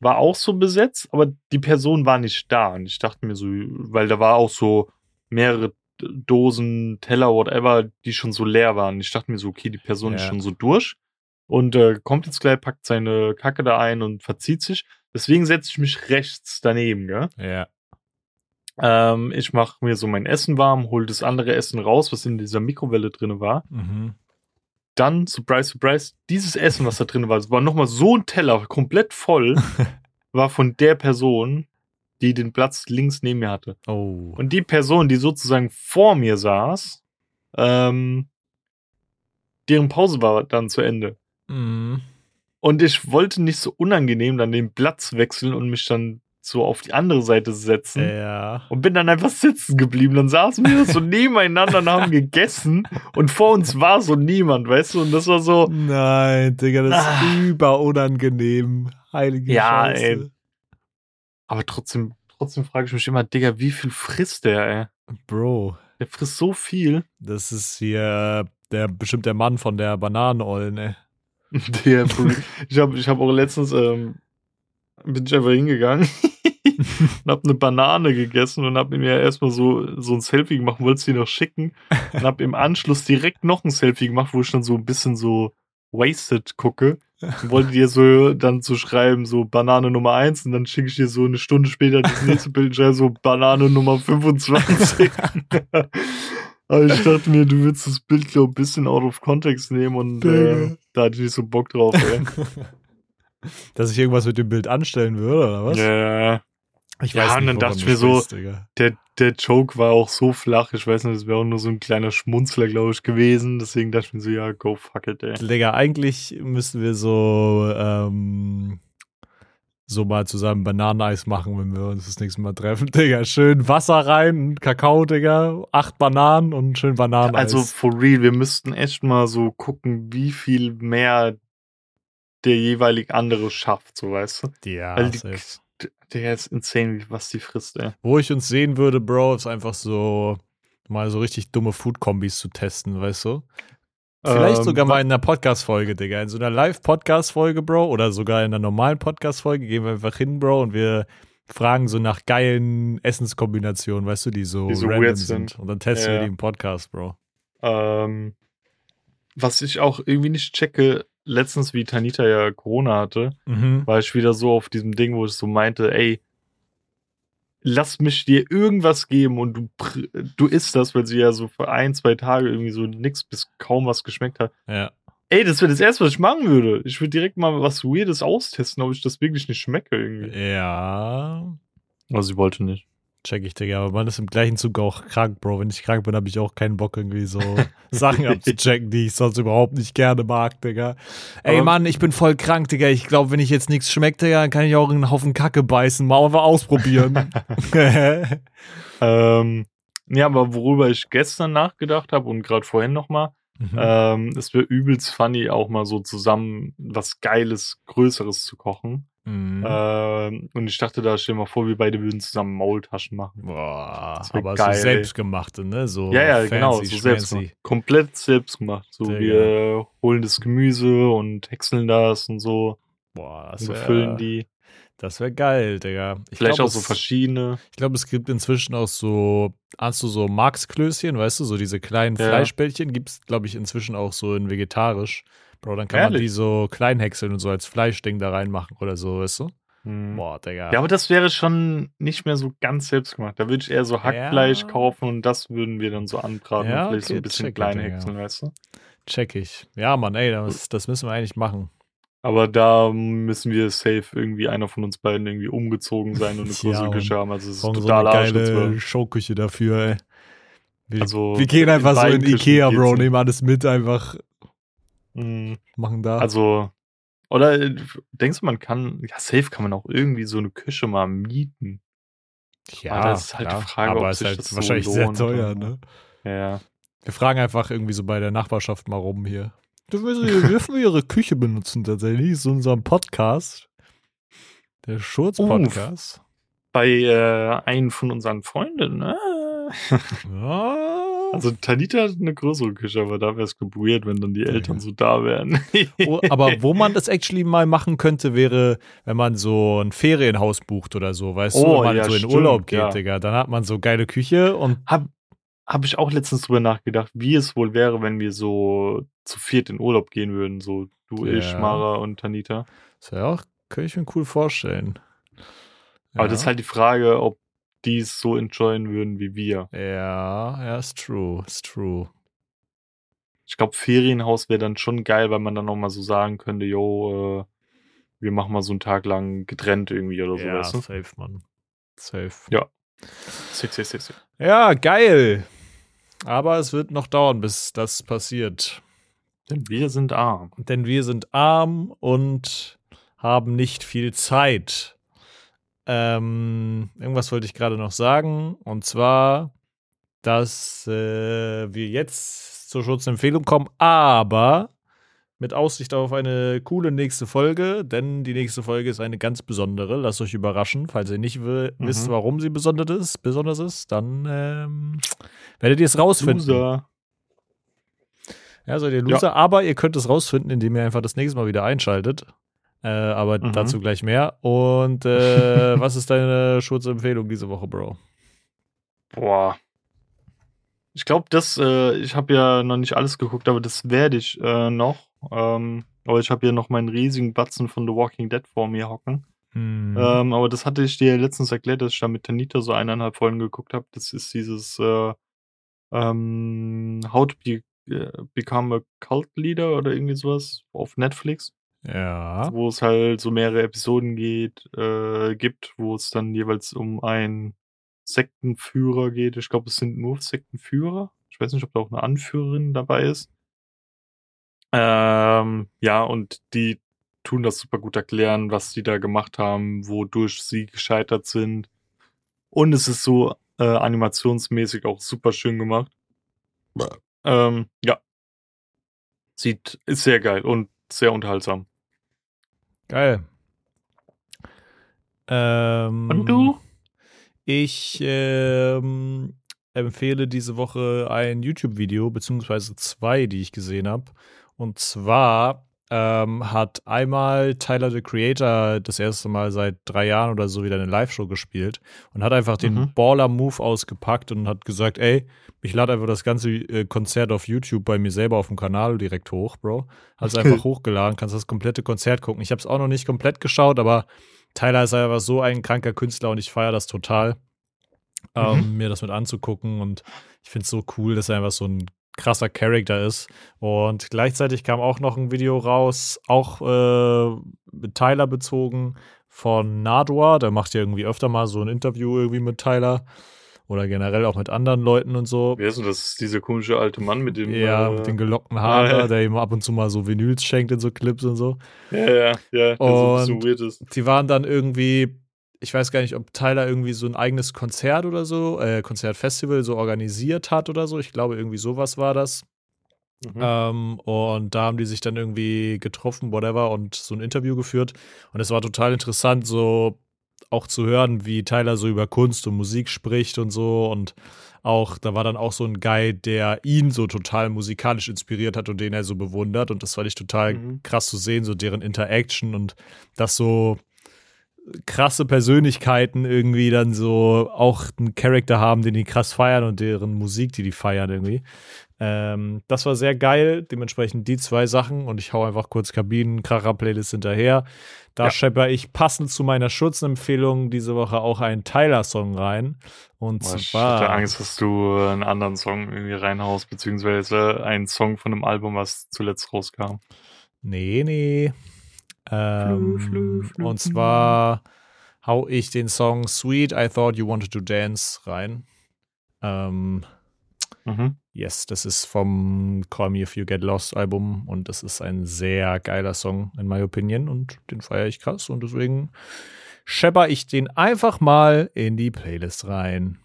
war auch so besetzt, aber die Person war nicht da. Und ich dachte mir so, weil da war auch so mehrere Dosen, Teller, whatever, die schon so leer waren. Ich dachte mir so, okay, die Person ist Ja. schon so durch und äh, kommt jetzt gleich, packt seine Kacke da ein und verzieht sich. Deswegen setze ich mich rechts daneben, gell? Ja. Ähm, ich mache mir so mein Essen warm, hol das andere Essen raus, was in dieser Mikrowelle drin war. Mhm. Dann, surprise, surprise, dieses Essen, was da drin war, es war nochmal so ein Teller, komplett voll, war von der Person, die den Platz links neben mir hatte. Oh. Und die Person, die sozusagen vor mir saß, ähm, deren Pause war dann zu Ende. Mhm. Und ich wollte nicht so unangenehm dann den Platz wechseln und mich dann so auf die andere Seite setzen. Ja. Und bin dann einfach sitzen geblieben. Dann saßen wir so nebeneinander und haben gegessen. Und vor uns war so niemand, weißt du? Und das war so, Nein, Digga, das ist Ah. über unangenehm. Heilige Ja, Scheiße. ey. Aber trotzdem, trotzdem frage ich mich immer, Digga, wie viel frisst der, ey? Bro, Der frisst so viel. das ist hier der bestimmt der Mann von der Bananenollen, ey. Der, ich habe ich hab auch letztens, ähm, bin ich einfach hingegangen und habe eine Banane gegessen und habe mir erstmal so, so ein Selfie gemacht, wollte sie noch schicken und habe im Anschluss direkt noch ein Selfie gemacht, wo ich dann so ein bisschen so wasted gucke. Wollte dir so dann so schreiben, so Banane Nummer 1 und dann schicke ich dir so eine Stunde später das nächste Bild und schreibe so Banane Nummer 25. Aber ich dachte mir, du willst das Bild, glaube ein bisschen out of context nehmen und äh, da hatte ich nicht so Bock drauf, ey. Dass ich irgendwas mit dem Bild anstellen würde, oder was? Ja, Ich Ja, und dann dachte ich mir so- Digga. der, der Joke war auch so flach, ich weiß nicht, das wäre auch nur so ein kleiner Schmunzler, glaube ich, gewesen. Deswegen dachte ich mir so, ja, go fuck it, ey. Digga, eigentlich müssten wir so, ähm, so mal zusammen Bananeneis machen, wenn wir uns das nächste Mal treffen. Digga, schön Wasser rein, Kakao, Digga, acht Bananen und schön Bananeneis. Also for real, wir müssten echt mal so gucken, wie viel mehr der jeweilig andere schafft, so weißt du. ja, die- Der ist insane, was die frisst, ey. Wo ich uns sehen würde, Bro, ist einfach so mal so richtig dumme Food-Kombis zu testen, weißt du? Vielleicht Ähm, sogar mal in einer Podcast-Folge, Digga. In so einer Live-Podcast-Folge, Bro, oder sogar in einer normalen Podcast-Folge gehen wir einfach hin, Bro, und wir fragen so nach geilen Essenskombinationen, weißt du, die so, Die so random weird sind. sind. Und dann testen Ja. wir die im Podcast, Bro. Ähm, was ich auch irgendwie nicht checke, letztens, wie Tanita ja Corona hatte, Mhm. war ich wieder so auf diesem Ding, wo ich so meinte, ey, lass mich dir irgendwas geben und du, pr- du isst das, weil sie ja so für ein, zwei Tage irgendwie so nix bis kaum was geschmeckt hat. Ja. Ey, das wäre das erste, was ich machen würde. Ich würde direkt mal was Weirdes austesten, ob ich das wirklich nicht schmecke irgendwie. Ja. Aber sie wollte nicht. Check ich, Digga. Aber man ist im gleichen Zug auch krank, Bro. Wenn ich krank bin, habe ich auch keinen Bock, irgendwie so Sachen abzuchecken, die ich sonst überhaupt nicht gerne mag, Digga. Ey, Aber- Mann, ich bin voll krank, Digga. Ich glaube, wenn ich jetzt nichts schmeckt, Digga, dann kann ich auch einen Haufen Kacke beißen. Mal einfach ausprobieren. Ähm, ja, aber worüber ich gestern nachgedacht habe und gerade vorhin nochmal, Mhm. ähm, es wäre übelst funny, auch mal so zusammen was Geiles, Größeres zu kochen. Mhm. Ähm, und ich dachte da, stell dir mal vor, wir beide würden zusammen Maultaschen machen. Boah, aber geil, so selbstgemachte, ne? So ja, ja, fancy, genau, so selbst schmancy. gemacht. Komplett selbst gemacht. So, Digga. wir holen das Gemüse und häckseln das und so, Boah, das wär, die. Das wäre geil, Digga. Ich Vielleicht glaub, auch so verschiedene. Ich glaube, es gibt inzwischen auch so, hast du so Marksklößchen, weißt du, so diese kleinen ja. Fleischbällchen gibt es, glaube ich, inzwischen auch so in vegetarisch. Bro, dann kann Ehrlich? man die so klein häckseln und so als Fleischding da reinmachen oder so, weißt du? Hm. Boah, Digga. Ja, aber das wäre schon nicht mehr so ganz selbst gemacht. Da würde ich eher so Hackfleisch ja. kaufen und das würden wir dann so anbraten ja, und vielleicht okay, so ein bisschen klein häckseln, weißt du? Check ich. Ja, Mann, ey, das, das müssen wir eigentlich machen. Aber da müssen wir safe irgendwie einer von uns beiden irgendwie umgezogen sein und eine große ja, Küche haben. Also es ist total so eine geile Showküche dafür, ey. Wir, also, wir gehen einfach so in Ikea, Bro, nehmen alles mit, einfach mhm. machen da. Also, oder äh, denkst du, man kann, ja, safe kann man auch irgendwie so eine Küche mal mieten. Ja, aber das ist halt klar. die Frage, aber ob sich halt das wahrscheinlich so sehr teuer, ne? Ja. Wir fragen einfach irgendwie so bei der Nachbarschaft mal rum hier. Dürfen wir ihre Küche benutzen tatsächlich? Das ist unser Podcast. Der Schurz-Podcast. Bei äh, einem von unseren Freunden, ne? Ja. Also Tanita hat eine größere Küche, aber da wäre es weird, wenn dann die Eltern so da wären. oh, aber wo man das actually mal machen könnte, wäre, wenn man so ein Ferienhaus bucht oder so, weißt oh, du, wenn man ja, so in stimmt, Urlaub geht, ja. Digga. Dann hat man so geile Küche und. Hab, hab ich auch letztens drüber nachgedacht, wie es wohl wäre, wenn wir so zu viert in Urlaub gehen würden. So du, ja. ich, Mara und Tanita. Das wäre auch, könnte ich mir cool vorstellen. Aber ja. das ist halt die Frage, ob die es so enjoyen würden wie wir. Ja, ja, ist true, ist true. Ich glaube, Ferienhaus wäre dann schon geil, weil man dann nochmal so sagen könnte, yo, äh, wir machen mal so einen Tag lang getrennt irgendwie oder so. Ja, weißt du? safe, Mann. Safe. Ja. Safe, safe, safe, safe. Ja, geil. Aber es wird noch dauern, bis das passiert. Denn wir sind arm. Denn wir sind arm und haben nicht viel Zeit. Ähm, irgendwas wollte ich gerade noch sagen. Und zwar, dass äh, wir jetzt zur Schutzempfehlung kommen, aber mit Aussicht auf eine coole nächste Folge, denn die nächste Folge ist eine ganz besondere. Lasst euch überraschen. Falls ihr nicht mhm. wisst, warum sie besonders ist, besonders ist dann ähm, werdet ihr es rausfinden. Loser. Ja, seid ihr Loser, ja. aber ihr könnt es rausfinden, indem ihr einfach das nächste Mal wieder einschaltet. Äh, aber mhm. dazu gleich mehr. Und äh, was ist deine Schutzempfehlung diese Woche, Bro? Boah. Ich glaube, das, äh, ich habe ja noch nicht alles geguckt, aber das werde ich äh, noch. Ähm, aber ich habe hier noch meinen riesigen Batzen von The Walking Dead vor mir hocken. Mhm. Ähm, aber das hatte ich dir letztens erklärt, dass ich da mit Tanita so eineinhalb Folgen geguckt habe. Das ist dieses äh, ähm, How to be, äh, Become a Cult Leader oder irgendwie sowas auf Netflix. Ja. Wo es halt so mehrere Episoden geht, äh, gibt, wo es dann jeweils um einen Sektenführer geht. Ich glaube, es sind nur Sektenführer. Ich weiß nicht, ob da auch eine Anführerin dabei ist. Ähm, ja, und die tun das super gut erklären, was die da gemacht haben, wodurch sie gescheitert sind. Und es ist so äh, animationsmäßig auch super schön gemacht. Ähm, ja. Sieht, ist sehr geil und sehr unterhaltsam. Geil. Ähm, und du? Ich ähm, empfehle diese Woche ein YouTube-Video, beziehungsweise zwei, die ich gesehen habe. Und zwar ähm, hat einmal Tyler the Creator das erste Mal seit drei Jahren oder so wieder eine Live-Show gespielt und hat einfach den mhm. Baller-Move ausgepackt und hat gesagt, ey, ich lade einfach das ganze äh, Konzert auf YouTube bei mir selber auf dem Kanal direkt hoch, Bro. Hat es einfach hochgeladen, kannst das komplette Konzert gucken. Ich habe es auch noch nicht komplett geschaut, aber Tyler ist einfach so ein kranker Künstler und ich feiere das total, ähm, mhm. mir das mit anzugucken und ich finde es so cool, dass er einfach so ein krasser Charakter ist. Und gleichzeitig kam auch noch ein Video raus, auch äh, mit Tyler bezogen, von Nadua. Der macht ja irgendwie öfter mal so ein Interview irgendwie mit Tyler. Oder generell auch mit anderen Leuten und so. Wer ist denn das? Dieser komische alte Mann mit dem. Ja, äh, mit den gelockten Haaren, ah, ja. der ihm ab und zu mal so Vinyls schenkt in so Clips und so. Ja, ja, ja. Und so ist. die waren dann irgendwie ich weiß gar nicht, ob Tyler irgendwie so ein eigenes Konzert oder so, äh, Konzertfestival so organisiert hat oder so. Ich glaube, irgendwie sowas war das. Mhm. Ähm, und da haben die sich dann irgendwie getroffen, whatever, und so ein Interview geführt. Und es war total interessant, so auch zu hören, wie Tyler so über Kunst und Musik spricht und so. Und auch, da war dann auch so ein Guy, der ihn so total musikalisch inspiriert hat und den er so bewundert. Und das fand ich total mhm. krass zu sehen, so deren Interaction und das so krasse Persönlichkeiten irgendwie dann so auch einen Charakter haben, den die krass feiern und deren Musik, die die feiern irgendwie. Ähm, das war sehr geil. Dementsprechend die zwei Sachen und ich hau einfach kurz Kabinen-Kracher-Playlist hinterher. Da ja. schepper ich passend zu meiner Schutzempfehlung diese Woche auch einen Tyler-Song rein. Und Boah, zwar. Ich hatte Angst, dass du einen anderen Song irgendwie reinhaust, beziehungsweise einen Song von einem Album, was zuletzt rauskam. Nee, nee. Ähm, flü, flü, flü, und zwar hau ich den Song Sweet I Thought You Wanted to Dance rein. Ähm, mhm. Yes, das ist vom Call Me If You Get Lost Album und das ist ein sehr geiler Song in my opinion und den feiere ich krass und deswegen schepper ich den einfach mal in die Playlist rein.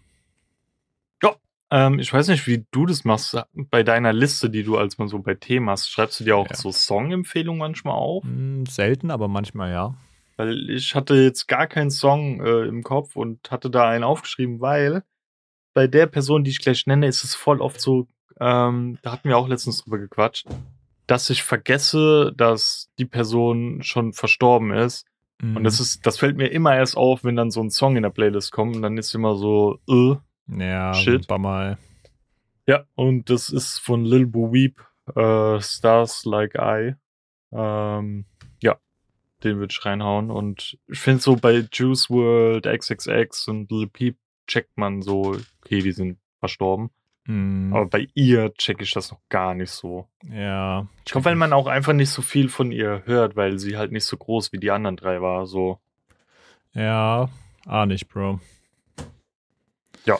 Ähm, ich weiß nicht, wie du das machst bei deiner Liste, die du als mal so bei Themen hast. Schreibst du dir auch ja. so Song-Empfehlungen manchmal auf? Hm, selten, aber manchmal ja. Weil ich hatte jetzt gar keinen Song äh, im Kopf und hatte da einen aufgeschrieben, weil bei der Person, die ich gleich nenne, ist es voll oft so, ähm, da hatten wir auch letztens drüber gequatscht, dass ich vergesse, dass die Person schon verstorben ist. Mhm. Und das ist, das fällt mir immer erst auf, wenn dann so ein Song in der Playlist kommt und dann ist immer so, äh, ja, shit. Bummer. Ja, und das ist von Lil Boo Weep, äh, Stars Like I. Ähm, ja, den würde ich reinhauen. Und ich finde so bei Juice World, XXX und Lil Peep checkt man so, okay, die sind verstorben. Mm. Aber bei ihr checke ich das noch gar nicht so. Ja. Ich glaube, weil man auch einfach nicht so viel von ihr hört, weil sie halt nicht so groß wie die anderen drei war. So. Ja, ah nicht, Bro. Ja.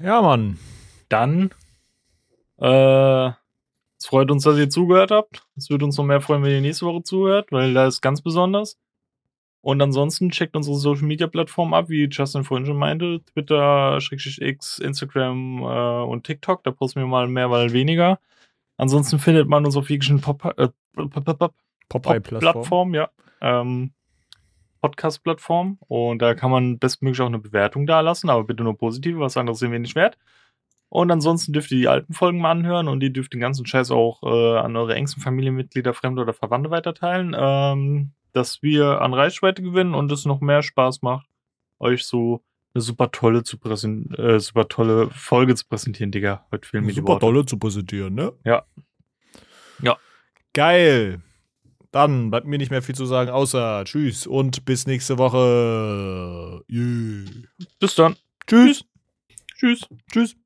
Ja, Mann. Dann, äh, es freut uns, dass ihr zugehört habt. Es würde uns noch mehr freuen, wenn ihr nächste Woche zuhört, weil da ist ganz besonders. Und ansonsten checkt unsere Social Media Plattform ab, wie Justin vorhin schon meinte. Twitter, X, Instagram äh, und TikTok. Da posten wir mal mehr, mal weniger. Ansonsten findet man uns auf jeglichen Pop, äh, Pop-Plattform, ja. Ähm, Podcast-Plattform. Und da kann man bestmöglich auch eine Bewertung da lassen, aber bitte nur positive, was anderes sind wir nicht wert. Und ansonsten dürft ihr die alten Folgen mal anhören und ihr dürft den ganzen Scheiß auch äh, an eure engsten Familienmitglieder, Fremde oder Verwandte weiterteilen. Ähm, dass wir an Reichweite gewinnen und es noch mehr Spaß macht, euch so eine super tolle, zu äh, super tolle Folge zu präsentieren, Digga. Heute fehlen mir super die tolle zu präsentieren, ne? Ja. Ja. Geil. Dann bleibt mir nicht mehr viel zu sagen, außer Tschüss und bis nächste Woche. Yeah. Bis dann. Tschüss. Tschüss. Tschüss.